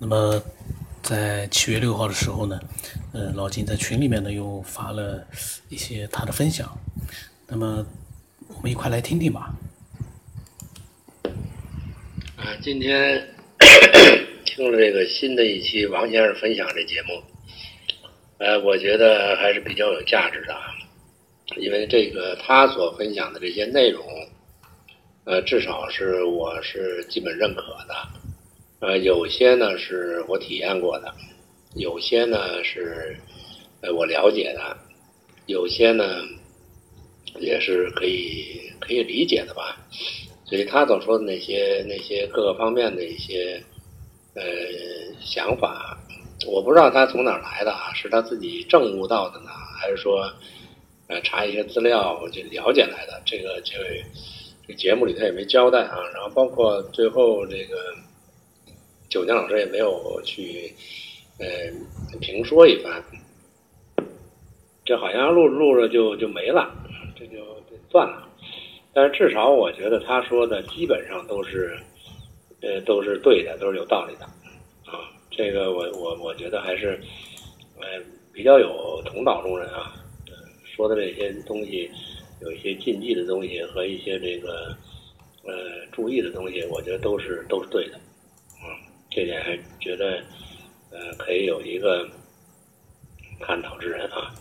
那么在七月六号的时候呢，呃，老金在群里面呢又发了一些他的分享，那么我们一块来听听吧。啊，今天 听了这个新的一期王先生分享这节目，呃，我觉得还是比较有价值的，因为这个他所分享的这些内容，呃，至少是我是基本认可的，呃，有些呢是我体验过的，有些呢是呃我了解的，有些呢也是可以可以理解的吧。所以他所说的那些那些各个方面的一些呃想法，我不知道他从哪儿来的啊，是他自己证悟到的呢，还是说呃查一些资料就了解来的？这个这个这节目里他也没交代啊。然后包括最后这个九江老师也没有去呃评说一番，这好像录着录着就就没了，这就算了。但是至少我觉得他说的基本上都是，呃，都是对的，都是有道理的，啊，这个我我我觉得还是，呃，比较有同道中人啊，说的这些东西，有一些禁忌的东西和一些这个，呃，注意的东西，我觉得都是都是对的，这点还觉得，呃，可以有一个探讨之人啊。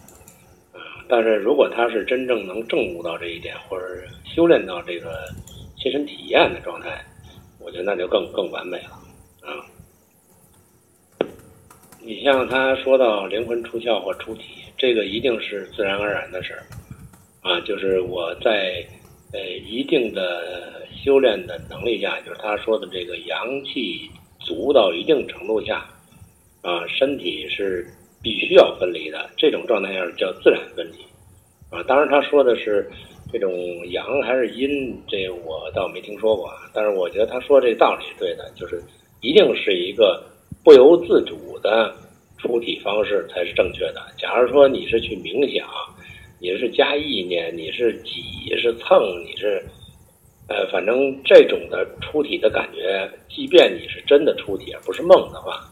啊但是如果他是真正能证悟到这一点，或者修炼到这个切身体验的状态，我觉得那就更更完美了啊！你像他说到灵魂出窍或出体，这个一定是自然而然的事儿啊，就是我在呃一定的修炼的能力下，就是他说的这个阳气足到一定程度下啊，身体是。必须要分离的这种状态下叫自然分离，啊，当然他说的是这种阳还是阴，这我倒没听说过啊。但是我觉得他说这道理是对的，就是一定是一个不由自主的出体方式才是正确的。假如说你是去冥想，你是加意念，你是挤是蹭，你是呃，反正这种的出体的感觉，即便你是真的出体而不是梦的话。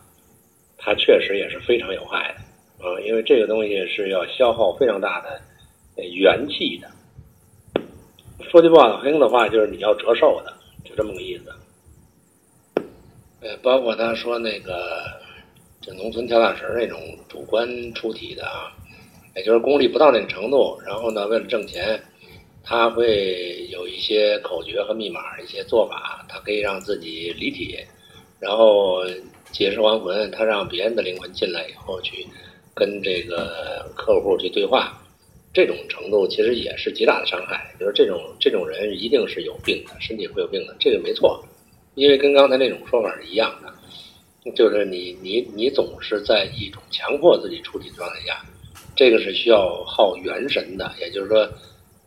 它确实也是非常有害的，啊，因为这个东西是要消耗非常大的元气的。说句不好听的话，就是你要折寿的，就这么个意思。呃，包括他说那个，就农村跳大神那种主观出体的啊，也就是功力不到那个程度，然后呢，为了挣钱，他会有一些口诀和密码，一些做法，他可以让自己离体，然后。解释还魂，他让别人的灵魂进来以后去跟这个客户去对话，这种程度其实也是极大的伤害。就是这种这种人一定是有病的，身体会有病的，这个没错。因为跟刚才那种说法是一样的，就是你你你总是在一种强迫自己出体状态下，这个是需要耗元神的。也就是说，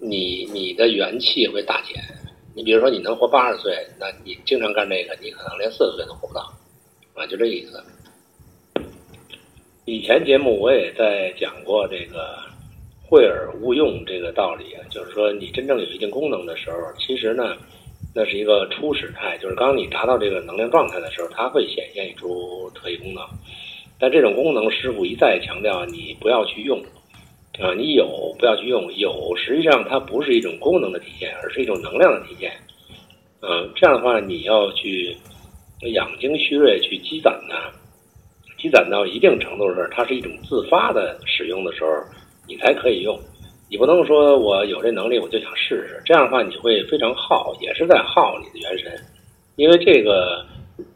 你你的元气会大减。你比如说，你能活八十岁，那你经常干这个，你可能连四十岁都活不到。啊，就这意思。以前节目我也在讲过这个“会而勿用”这个道理啊，就是说你真正有一定功能的时候，其实呢，那是一个初始态，就是刚你达到这个能量状态的时候，它会显现出特异功能。但这种功能，师傅一再强调你不要去用啊，你有不要去用，有实际上它不是一种功能的体现，而是一种能量的体现。嗯，这样的话你要去。养精蓄锐去积攒它，积攒到一定程度的时候，它是一种自发的使用的时候，你才可以用。你不能说我有这能力我就想试试，这样的话你会非常耗，也是在耗你的元神。因为这个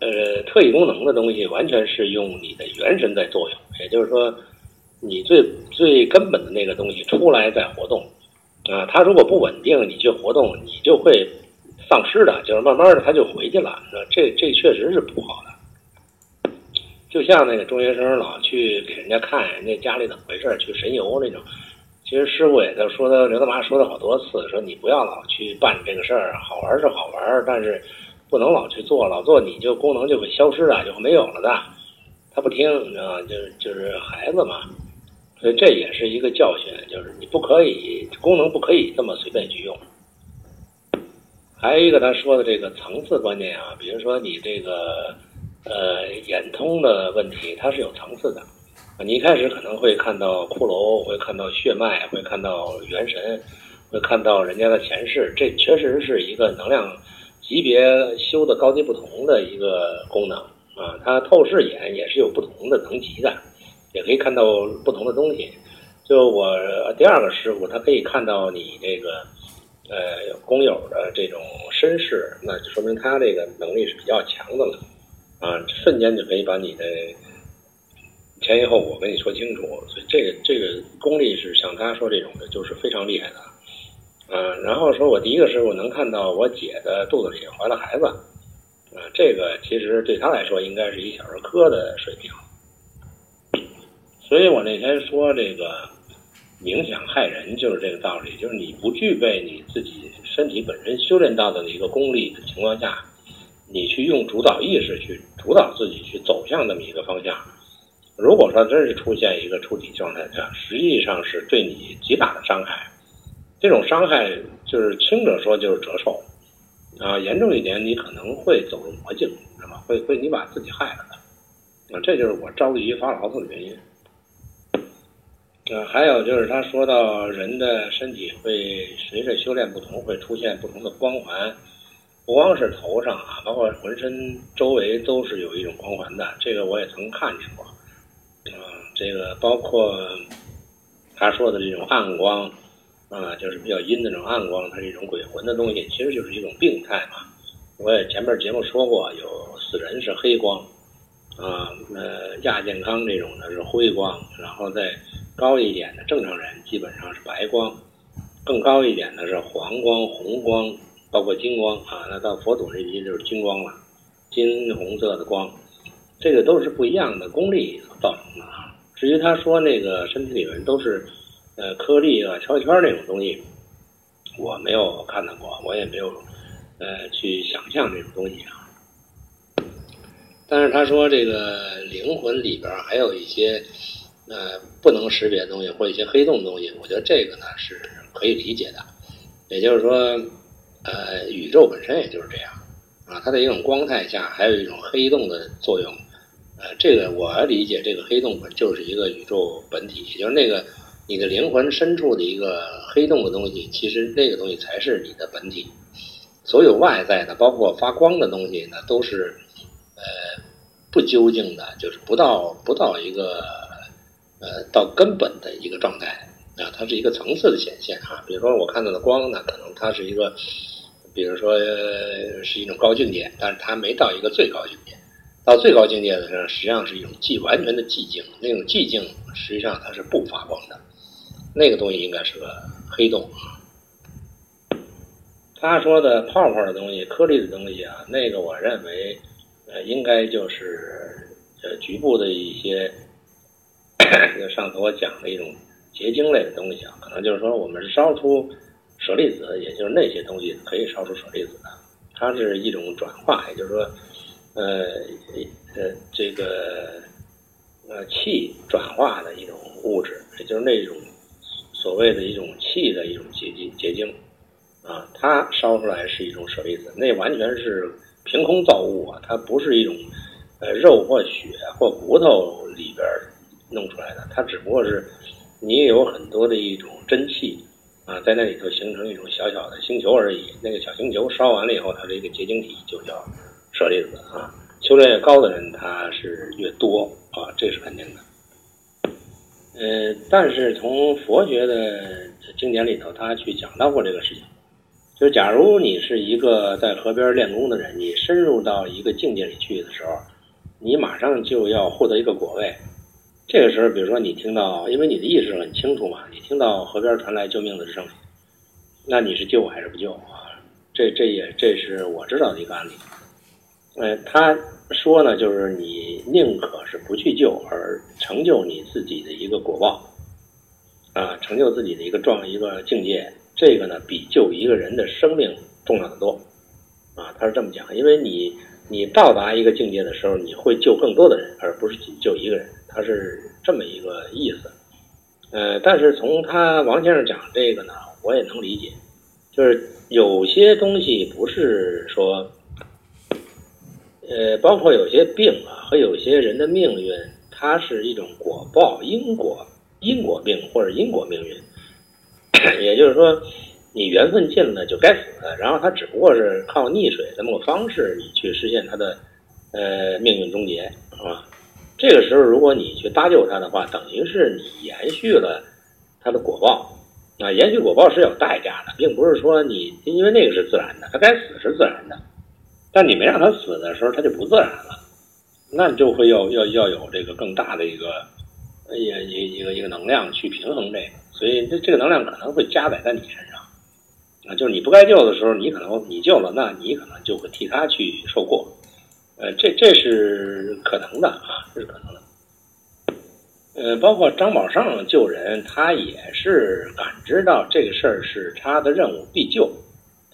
呃特异功能的东西，完全是用你的元神在作用。也就是说，你最最根本的那个东西出来再活动啊，它如果不稳定，你去活动，你就会。丧失的，就是慢慢的他就回去了，这这确实是不好的。就像那个中学生老去给人家看人家家里怎么回事，去神游那种。其实师傅也在说他，刘大妈说了好多次，说你不要老去办这个事儿，好玩是好玩，但是不能老去做，老做你就功能就会消失的，就没有了的。他不听，你知道吗？就是就是孩子嘛，所以这也是一个教训，就是你不可以功能不可以这么随便去用。还有一个他说的这个层次观念啊，比如说你这个呃眼通的问题，它是有层次的。你一开始可能会看到骷髅，会看到血脉，会看到元神，会看到人家的前世，这确实是一个能量级别修的高低不同的一个功能啊。它透视眼也是有不同的等级的，也可以看到不同的东西。就我第二个师傅，他可以看到你这个呃工友的这种身世，那就说明他这个能力是比较强的了啊，瞬间就可以把你的。前因后果跟你说清楚，所以这个这个功力是像他说这种的，就是非常厉害的。嗯，然后说我第一个师傅能看到我姐的肚子里怀了孩子，啊，这个其实对他来说应该是一小儿科的水平。所以我那天说这个冥想害人就是这个道理，就是你不具备你自己身体本身修炼到的一个功力的情况下，你去用主导意识去主导自己去走向那么一个方向。如果说真是出现一个出体状态，下实际上是对你极大的伤害。这种伤害就是轻者说就是折寿，啊，严重一点你可能会走入魔境，知道吗？会会你把自己害了的，啊，这就是我着急发牢骚的原因。呃，还有就是他说到人的身体会随着修炼不同，会出现不同的光环，不光是头上啊，包括浑身周围都是有一种光环的，这个我也曾看见过。这个包括他说的这种暗光，啊，就是比较阴的那种暗光，它是一种鬼魂的东西，其实就是一种病态嘛。我也前面节目说过，有死人是黑光，啊，呃，亚健康这种的是灰光，然后再高一点的正常人基本上是白光，更高一点的是黄光、红光，包括金光啊，那到佛祖这级就是金光了，金红色的光，这个都是不一样的功力所造成的啊。至于他说那个身体里面都是，呃，颗粒啊、圈圈那种东西，我没有看到过，我也没有，呃，去想象这种东西啊。但是他说这个灵魂里边还有一些，呃，不能识别的东西或一些黑洞的东西，我觉得这个呢是可以理解的。也就是说，呃，宇宙本身也就是这样啊，它的一种光态下还有一种黑洞的作用。呃，这个我理解，这个黑洞本就是一个宇宙本体，也就是那个你的灵魂深处的一个黑洞的东西，其实那个东西才是你的本体。所有外在的，包括发光的东西呢，都是呃不究竟的，就是不到不到一个呃到根本的一个状态啊，它是一个层次的显现啊。比如说我看到的光呢，可能它是一个，比如说是一种高境界，但是它没到一个最高境界。到最高境界的时候，实际上是一种寂完全的寂静。那种寂静实际上它是不发光的，那个东西应该是个黑洞。他说的泡泡的东西、颗粒的东西啊，那个我认为，呃，应该就是呃局部的一些，就上次我讲的一种结晶类的东西啊，可能就是说我们烧出舍利子，也就是那些东西可以烧出舍利子的，它是一种转化，也就是说。呃，呃，这个呃气转化的一种物质，也就是那种所谓的一种气的一种结晶结晶啊，它烧出来是一种舍利子，那完全是凭空造物啊，它不是一种呃肉或血或骨头里边弄出来的，它只不过是你有很多的一种真气啊，在那里头形成一种小小的星球而已，那个小星球烧完了以后，它是一个结晶体，就叫。舍利子啊，修炼越高的人，他是越多啊，这是肯定的。呃，但是从佛学的经典里头，他去讲到过这个事情，就是假如你是一个在河边练功的人，你深入到一个境界里去的时候，你马上就要获得一个果位。这个时候，比如说你听到，因为你的意识很清楚嘛，你听到河边传来救命的声音，那你是救还是不救啊？这这也这是我知道的一个案例。呃，他说呢，就是你宁可是不去救，而成就你自己的一个果报，啊，成就自己的一个状一个境界，这个呢，比救一个人的生命重要的多，啊，他是这么讲，因为你你到达一个境界的时候，你会救更多的人，而不是仅救一个人，他是这么一个意思。呃，但是从他王先生讲这个呢，我也能理解，就是有些东西不是说。呃，包括有些病啊和有些人的命运，它是一种果报因果因果病或者因果命运，也就是说，你缘分尽了就该死，然后他只不过是靠溺水这么个方式，你去实现他的呃命运终结，是吧？这个时候，如果你去搭救他的话，等于是你延续了他的果报。啊，延续果报是有代价的，并不是说你因为那个是自然的，他该死是自然的，但你没让他死的时候，他就不自然了，那就会要要要有这个更大的一个，一一个一个能量去平衡这个，所以这这个能量可能会加载在你身上，啊，就是你不该救的时候，你可能你救了，那你可能就会替他去受过，呃，这这是可能的啊，这是可能的。呃，包括张宝胜救人，他也是感知到这个事儿是他的任务必救，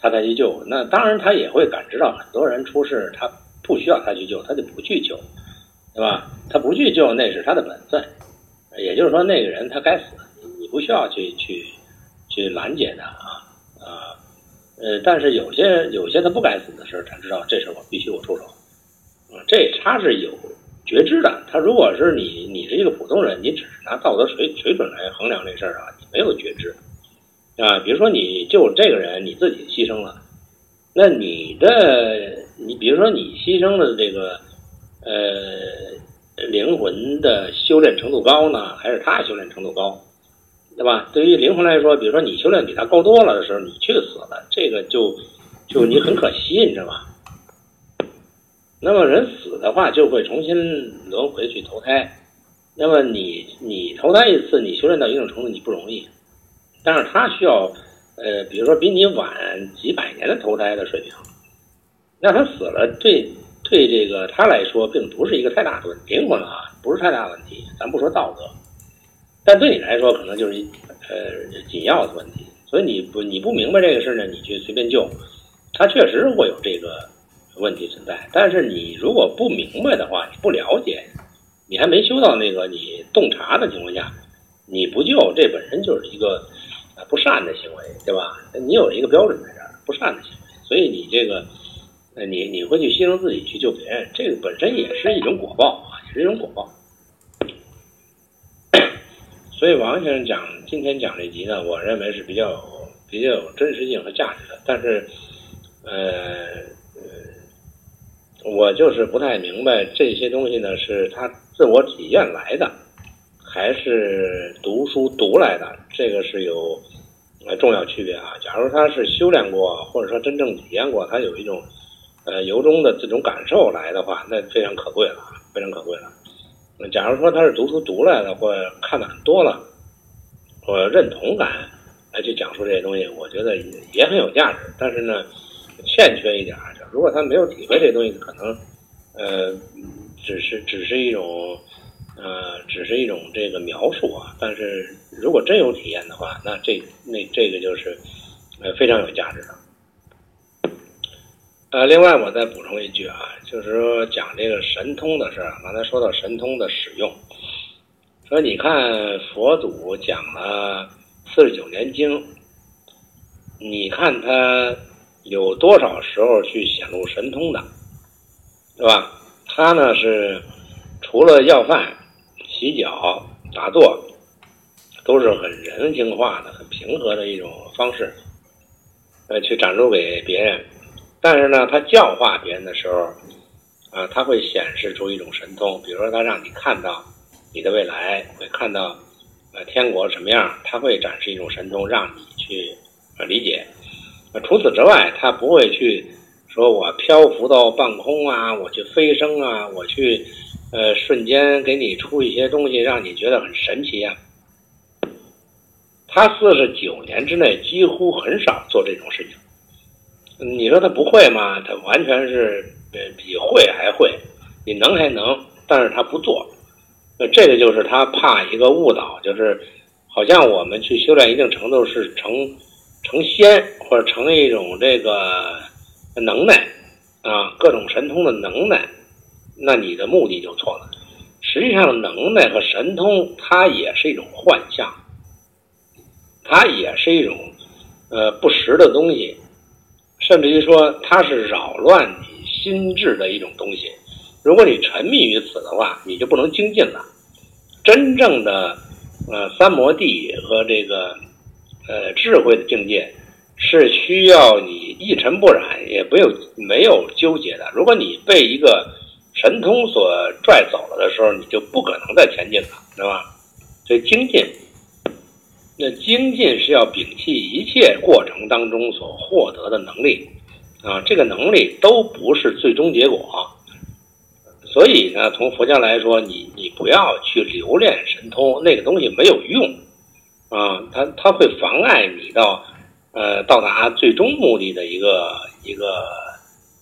他才去救。那当然，他也会感知到很多人出事，他不需要他去救，他就不去救，对吧？他不去救，那是他的本分。也就是说，那个人他该死，你不需要去去去拦截他啊。呃，但是有些有些他不该死的事儿，他知道这事我必须我出手，啊，这他是有。觉知的，他如果是你，你是一个普通人，你只是拿道德水水准来衡量这事儿啊，你没有觉知啊。比如说你就这个人，你自己牺牲了，那你的你比如说你牺牲的这个呃灵魂的修炼程度高呢，还是他修炼程度高，对吧？对于灵魂来说，比如说你修炼比他高多了的时候，你去死了，这个就就你很可惜，你知道吧？那么人死的话，就会重新轮回去投胎。那么你你投胎一次，你修炼到一定程度，你不容易。但是他需要，呃，比如说比你晚几百年的投胎的水平。那他死了，对对这个他来说，并不是一个太大的问题，灵魂啊，不是太大问题。咱不说道德，但对你来说，可能就是呃紧要的问题。所以你不你不明白这个事呢，你去随便救，他确实会有这个。问题存在，但是你如果不明白的话，你不了解，你还没修到那个你洞察的情况下，你不救，这本身就是一个呃不善的行为，对吧？你有一个标准在这儿，不善的行为，所以你这个，呃，你你会去牺牲自己去救别人，这个本身也是一种果报啊，也是一种果报。所以王先生讲今天讲这集呢，我认为是比较比较有真实性和价值的，但是，呃。我就是不太明白这些东西呢，是他自我体验来的，还是读书读来的？这个是有重要区别啊。假如他是修炼过，或者说真正体验过，他有一种呃由衷的这种感受来的话，那非常可贵了，非常可贵了。那假如说他是读书读来的，或看的很多了，或认同感来去讲述这些东西，我觉得也很有价值。但是呢，欠缺一点。如果他没有体会这东西，可能，呃，只是只是一种，呃，只是一种这个描述啊。但是如果真有体验的话，那这那这个就是，呃，非常有价值的。呃，另外我再补充一句啊，就是说讲这个神通的事儿。刚才说到神通的使用，说你看佛祖讲了四十九年经，你看他。有多少时候去显露神通的，对吧？他呢是除了要饭、洗脚、打坐，都是很人性化的、很平和的一种方式，呃，去展露给别人。但是呢，他教化别人的时候，啊，他会显示出一种神通，比如说他让你看到你的未来，会看到呃天国什么样，他会展示一种神通，让你去呃理解。除此之外，他不会去说我漂浮到半空啊，我去飞升啊，我去呃瞬间给你出一些东西，让你觉得很神奇啊。他四十九年之内几乎很少做这种事情。你说他不会吗？他完全是比会还会，你能还能，但是他不做。那这个就是他怕一个误导，就是好像我们去修炼一定程度是成。成仙或者成一种这个能耐啊，各种神通的能耐，那你的目的就错了。实际上，能耐和神通它也是一种幻象，它也是一种呃不实的东西，甚至于说它是扰乱你心智的一种东西。如果你沉迷于此的话，你就不能精进了。真正的呃三摩地和这个呃智慧的境界，是需要你一尘不染，也没有没有纠结的。如果你被一个神通所拽走了的时候，你就不可能再前进了，是吧？所以精进，那精进是要摒弃一切过程当中所获得的能力啊，这个能力都不是最终结果。所以呢，从佛教来说，你你不要去留恋神通，那个东西没有用，啊，它它会妨碍你到呃到达最终目的的一个一个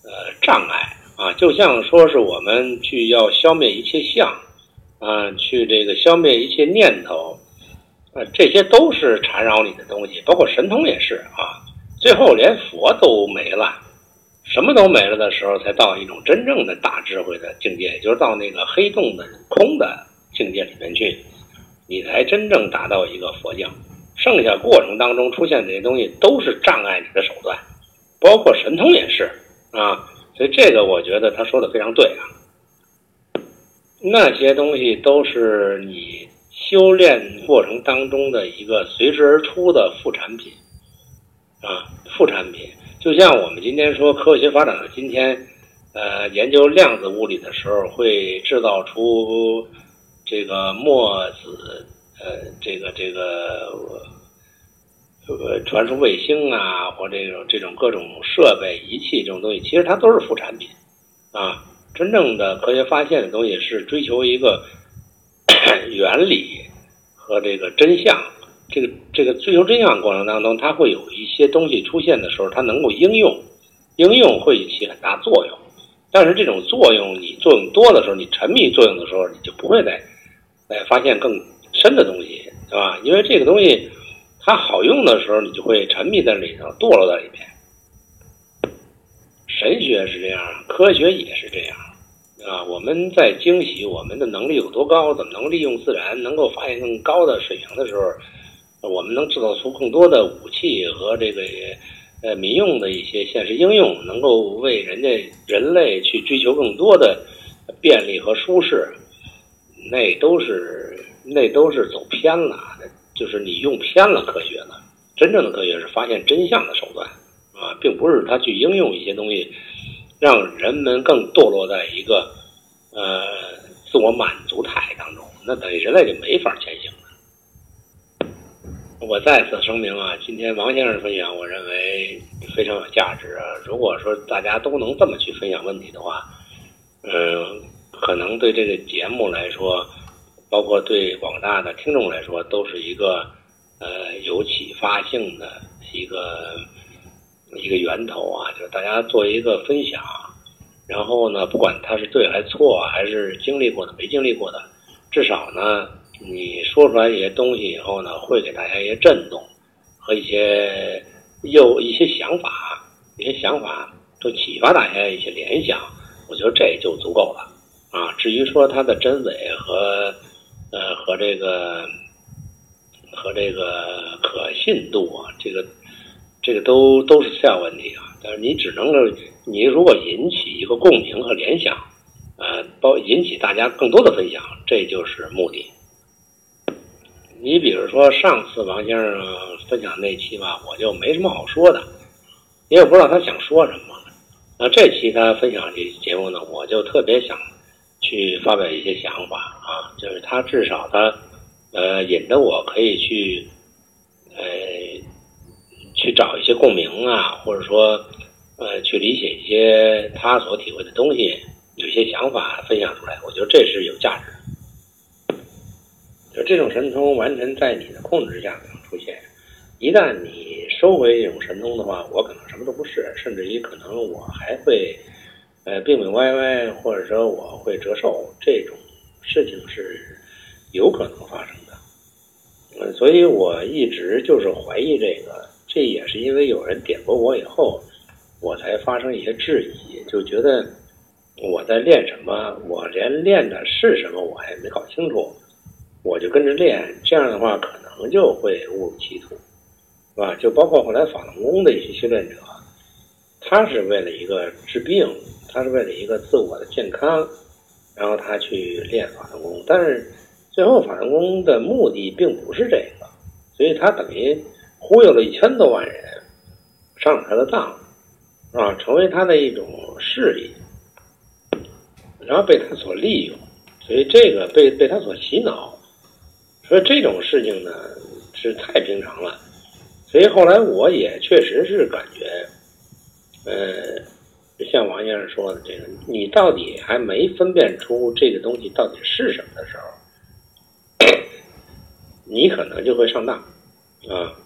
呃障碍啊，就像说是我们去要消灭一切相啊，去这个消灭一切念头，啊，这些都是缠绕你的东西，包括神通也是啊，最后连佛都没了。什么都没了的时候，才到一种真正的大智慧的境界，也就是到那个黑洞的空的境界里面去，你才真正达到一个佛教。剩下过程当中出现这些东西，都是障碍你的手段，包括神通也是啊。所以这个我觉得他说的非常对啊。那些东西都是你修炼过程当中的一个随之而出的副产品啊，副产品。就像我们今天说科学发展到今天，呃，研究量子物理的时候，会制造出这个墨子，呃，这个这个呃传输卫星啊，或这种这种各种设备仪器这种东西，其实它都是副产品啊。真正的科学发现的东西是追求一个 原理和这个真相。这个这个追求真相过程当中，它会有一些东西出现的时候，它能够应用，应用会起很大作用。但是这种作用，你作用多的时候，你沉迷作用的时候，你就不会再再发现更深的东西，是吧？因为这个东西它好用的时候，你就会沉迷在里头，堕落在里面。神学是这样，科学也是这样，啊，我们在惊喜我们的能力有多高，怎么能利用自然，能够发现更高的水平的时候。我们能制造出更多的武器和这个呃民用的一些现实应用，能够为人家人类去追求更多的便利和舒适，那都是那都是走偏了，就是你用偏了科学了。真正的科学是发现真相的手段啊，并不是他去应用一些东西，让人们更堕落在一个呃自我满足态当中，那等于人类就没法前行了。我再次声明啊，今天王先生分享，我认为非常有价值啊。如果说大家都能这么去分享问题的话，嗯，可能对这个节目来说，包括对广大的听众来说，都是一个呃有启发性的一个一个源头啊。就是大家做一个分享，然后呢，不管他是对还是错，还是经历过的没经历过的，至少呢。你说出来一些东西以后呢，会给大家一些震动和一些又一些想法，一些想法就启发大家一些联想，我觉得这就足够了啊。至于说它的真伪和呃和这个和这个可信度啊，这个这个都都是次要问题啊。但是你只能够，你如果引起一个共鸣和联想，呃，包引起大家更多的分享，这就是目的。你比如说上次王先生分享那期吧，我就没什么好说的，因为不知道他想说什么。那这期他分享这节目呢，我就特别想去发表一些想法啊，就是他至少他呃引得我可以去呃去找一些共鸣啊，或者说呃去理解一些他所体会的东西，有些想法分享出来，我觉得这是有价值的。就这种神通完全在你的控制下出现，一旦你收回这种神通的话，我可能什么都不是，甚至于可能我还会，呃，病病歪歪，或者说我会折寿，这种事情是有可能发生的。嗯，所以我一直就是怀疑这个，这也是因为有人点拨我以后，我才发生一些质疑，就觉得我在练什么，我连练的是什么我还没搞清楚。我就跟着练，这样的话可能就会误入歧途，是吧？就包括后来法轮功的一些修炼者，他是为了一个治病，他是为了一个自我的健康，然后他去练法轮功，但是最后法轮功的目的并不是这个，所以他等于忽悠了一千多万人上了他的当，啊，成为他的一种势力，然后被他所利用，所以这个被被他所洗脑，所以这种事情呢是太平常了，所以后来我也确实是感觉。呃，像王先生说的，这个你到底还没分辨出这个东西到底是什么的时候，你可能就会上当啊。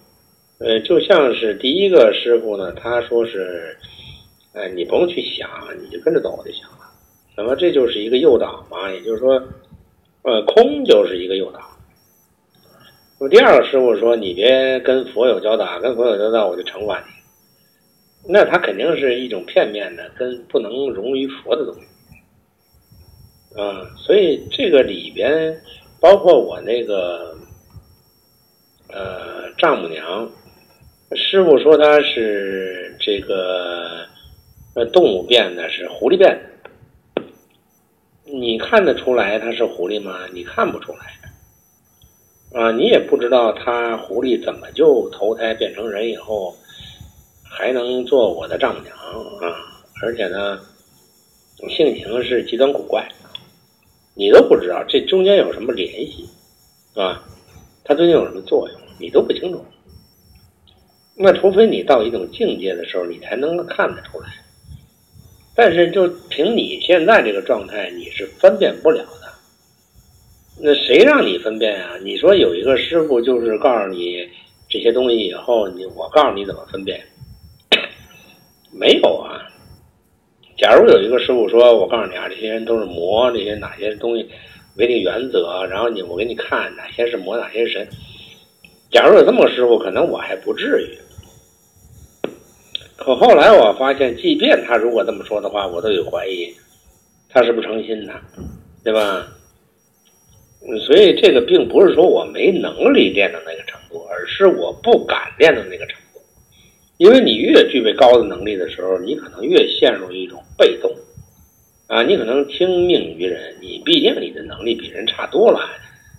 呃，就像是第一个师傅呢，他说是，哎，你不用去想，你就跟着走就行了。那么这就是一个诱导嘛，也就是说，呃，空就是一个诱导。那么第二个师傅说，你别跟佛有交道，跟佛有交道我就惩罚你。那它肯定是一种片面的，跟不能融于佛的东西，啊，所以这个里边包括我那个呃丈母娘，师傅说他是这个呃动物变的，是狐狸变的，你看得出来他是狐狸吗？你看不出来，啊，你也不知道他狐狸怎么就投胎变成人以后。还能做我的丈母娘啊！而且呢，性情是极端古怪，你都不知道这中间有什么联系，是吧？它究竟有什么作用，你都不清楚。那除非你到一种境界的时候，你才能看得出来。但是就凭你现在这个状态，你是分辨不了的。那谁让你分辨啊？你说有一个师傅就是告诉你这些东西以后，你我告诉你怎么分辨。没有啊！假如有一个师傅说：“我告诉你啊，这些人都是魔，这些哪些东西为定原则，然后你我给你看哪些是魔，哪些是神。”假如有这么个师傅，可能我还不至于。可后来我发现，即便他如果这么说的话，我都有怀疑，他是不诚心的，对吧？所以这个并不是说我没能力练到那个程度，而是我不敢练到那个程度。因为你越具备高的能力的时候，你可能越陷入一种被动，啊，你可能听命于人。你毕竟你的能力比人差多了，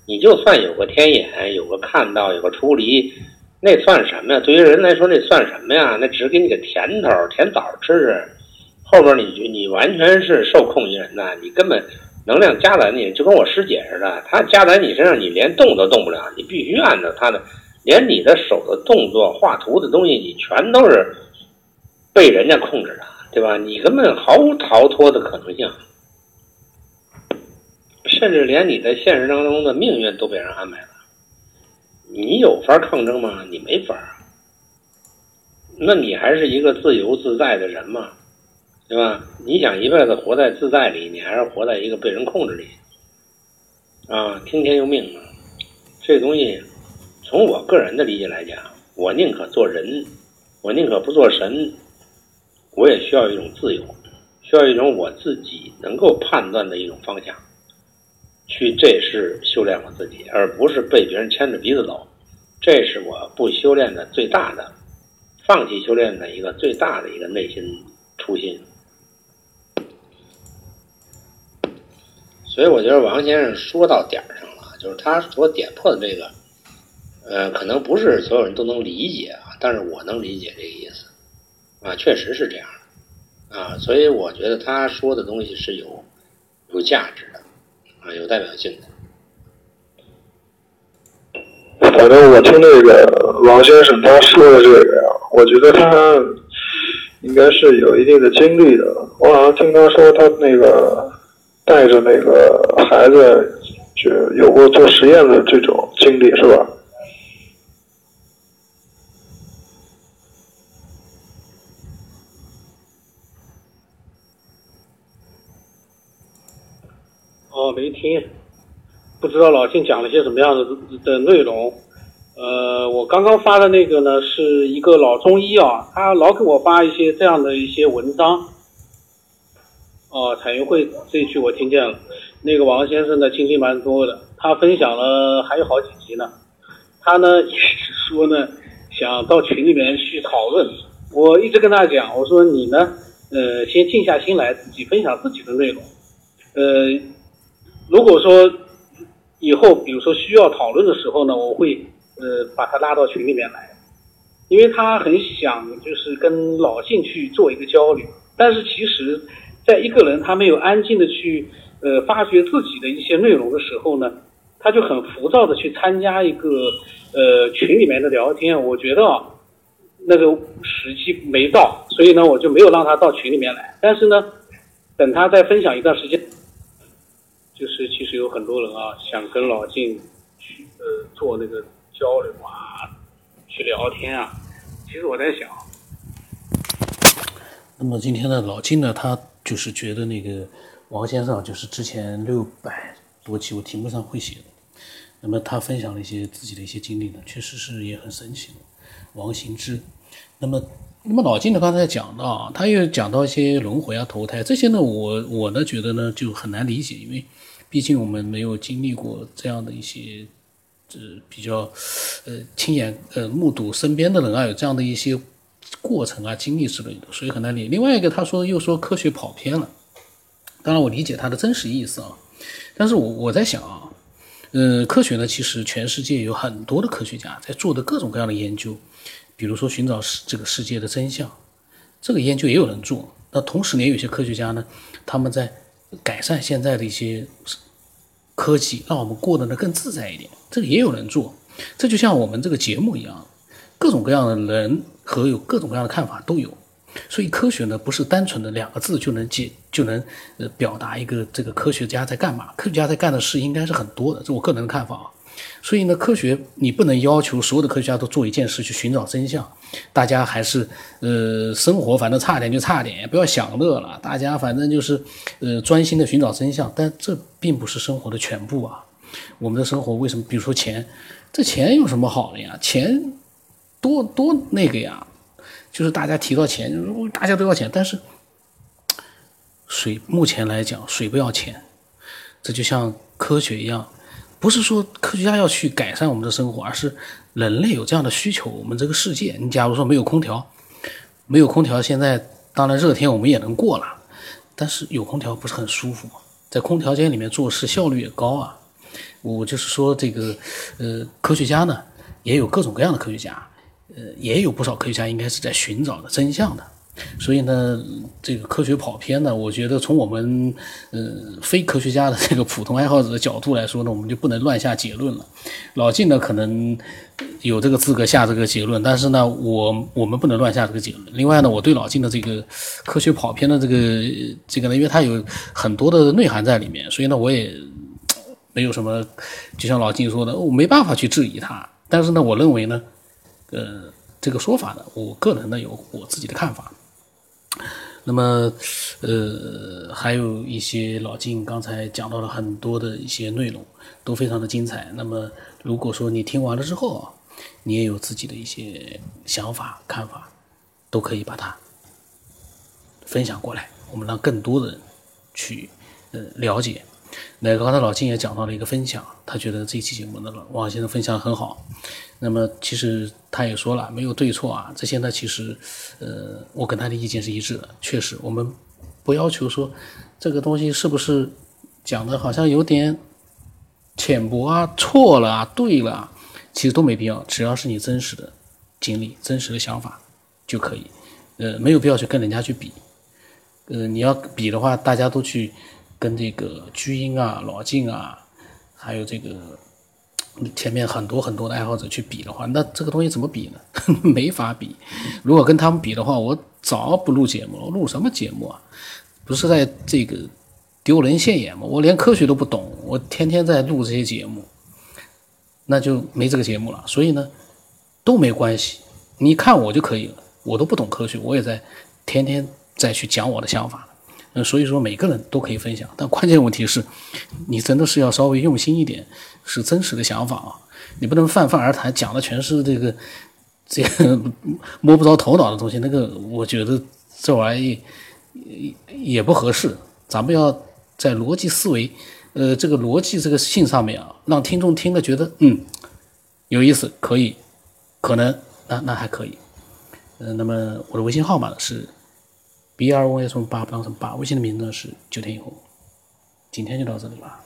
你就算有个天眼，有个看到，有个出离，那算什么呀？对于人来说，那算什么呀？那只给你个甜头，甜枣吃吃。后边你你完全是受控于人的，你根本能量加在你，就跟我师姐似的，他加在你身上，你连动都动不了，你必须按照他的。连你的手的动作、画图的东西，你全都是被人家控制的，对吧？你根本毫无逃脱的可能性，甚至连你在现实当中的命运都被人安排了。你有法抗争吗？你没法。那你还是一个自由自在的人吗？对吧？你想一辈子活在自在里，你还是活在一个被人控制里？啊，听天由命啊，这东西。从我个人的理解来讲，我宁可做人，我宁可不做神，我也需要一种自由，需要一种我自己能够判断的一种方向，去这是修炼我自己，而不是被别人牵着鼻子走。这是我不修炼的最大的，放弃修炼的一个最大的一个内心初心。所以我觉得王先生说到点儿上了，就是他所点破的这个。呃，可能不是所有人都能理解啊，但是我能理解这个意思，啊，确实是这样，啊，所以我觉得他说的东西是有有价值的，有代表性的。反正我听那个王先生他说的这个呀，我觉得他应该是有一定的经历的。我好像听他说他那个带着那个孩子就有过做实验的这种经历，是吧？哦，没听，不知道老金讲了些什么样的的内容。呃，我刚刚发的那个呢，是一个老中医啊，他老给我发一些这样的一些文章。哦，彩云会这一句我听见了。那个王先生呢，经历蛮多的，他分享了还有好几集呢。他呢也是说呢，想到群里面去讨论，我一直跟他讲，我说你呢，呃，先静下心来，自己分享自己的内容。呃，如果说以后比如说需要讨论的时候呢，我会呃把他拉到群里面来，因为他很想就是跟老晋去做一个交流，但是其实，在一个人他没有安静的去呃发掘自己的一些内容的时候呢，他就很浮躁的去参加一个呃群里面的聊天，我觉得啊。那个时机没到，所以呢，我就没有让他到群里面来。但是呢，等他再分享一段时间，就是其实有很多人啊，想跟老晋去呃做那个交流啊，去聊天啊。其实我在想，那么今天呢老晋呢，他就是觉得那个王先生就是之前六百多期我题目上会写的，那么他分享了一些自己的一些经历呢，确实是也很神奇的。王行之。那么，那么老金呢？刚才讲到，他又讲到一些轮回啊、投胎这些呢，我我呢觉得呢就很难理解，因为毕竟我们没有经历过这样的一些，这比较呃亲眼呃目睹身边的人啊有这样的一些过程啊经历之类的，所以很难理解。另外一个，他说又说科学跑偏了，当然我理解他的真实意思啊，但是我我在想啊，呃，科学呢，其实全世界有很多的科学家在做的各种各样的研究。比如说寻找世这个世界的真相，这个研究也有人做。那同时呢，有些科学家呢，他们在改善现在的一些科技，让我们过得呢更自在一点。这个也有人做。这就像我们这个节目一样，各种各样的人和有各种各样的看法都有。所以科学呢，不是单纯的两个字就能解就能呃表达一个这个科学家在干嘛。科学家在干的事应该是很多的，这我个人的看法啊。所以呢，科学你不能要求所有的科学家都做一件事去寻找真相，大家还是呃生活反正差点就差点，不要享乐了，大家反正就是呃专心的寻找真相，但这并不是生活的全部啊。我们的生活为什么？比如说钱，这钱有什么好的呀？钱多多那个呀，就是大家提到钱，大家都要钱，但是水目前来讲水不要钱，这就像科学一样。不是说科学家要去改善我们的生活，而是人类有这样的需求。我们这个世界，你假如说没有空调，没有空调，现在当然热天我们也能过了，但是有空调不是很舒服吗？在空调间里面做事效率也高啊。我就是说这个，呃，科学家呢也有各种各样的科学家，呃，也有不少科学家应该是在寻找的真相的。所以呢，这个科学跑偏呢，我觉得从我们呃非科学家的这个普通爱好者的角度来说呢，我们就不能乱下结论了。老晋呢可能有这个资格下这个结论，但是呢，我我们不能乱下这个结论。另外呢，我对老晋的这个科学跑偏的这个这个呢，因为它有很多的内涵在里面，所以呢，我也没有什么，就像老晋说的，我没办法去质疑他。但是呢，我认为呢，呃，这个说法呢，我个人呢有我自己的看法。那么，呃，还有一些老静刚才讲到了很多的一些内容，都非常的精彩。那么，如果说你听完了之后，你也有自己的一些想法、看法，都可以把它分享过来，我们让更多的人去呃了解。那刚才老金也讲到了一个分享，他觉得这期节目的王先生分享很好。那么其实他也说了，没有对错啊，这些呢其实，呃，我跟他的意见是一致的。确实，我们不要求说这个东西是不是讲的好像有点浅薄啊、错了啊、对了，其实都没必要，只要是你真实的经历、真实的想法就可以。呃，没有必要去跟人家去比。呃，你要比的话，大家都去。跟这个居英啊、老晋啊，还有这个前面很多很多的爱好者去比的话，那这个东西怎么比呢？没法比。如果跟他们比的话，我早不录节目了。我录什么节目啊？不是在这个丢人现眼吗？我连科学都不懂，我天天在录这些节目，那就没这个节目了。所以呢，都没关系，你看我就可以了。我都不懂科学，我也在天天在去讲我的想法。所以说每个人都可以分享，但关键问题是，你真的是要稍微用心一点，是真实的想法啊，你不能泛泛而谈，讲的全是这个这个摸不着头脑的东西，那个我觉得这玩意也不合适。咱们要在逻辑思维，呃，这个逻辑这个性上面啊，让听众听了觉得嗯有意思，可以，可能那那还可以。呃，那么我的微信号码是 b r o s 八不当成八，微信的名字是九天以后。今天就到这里吧。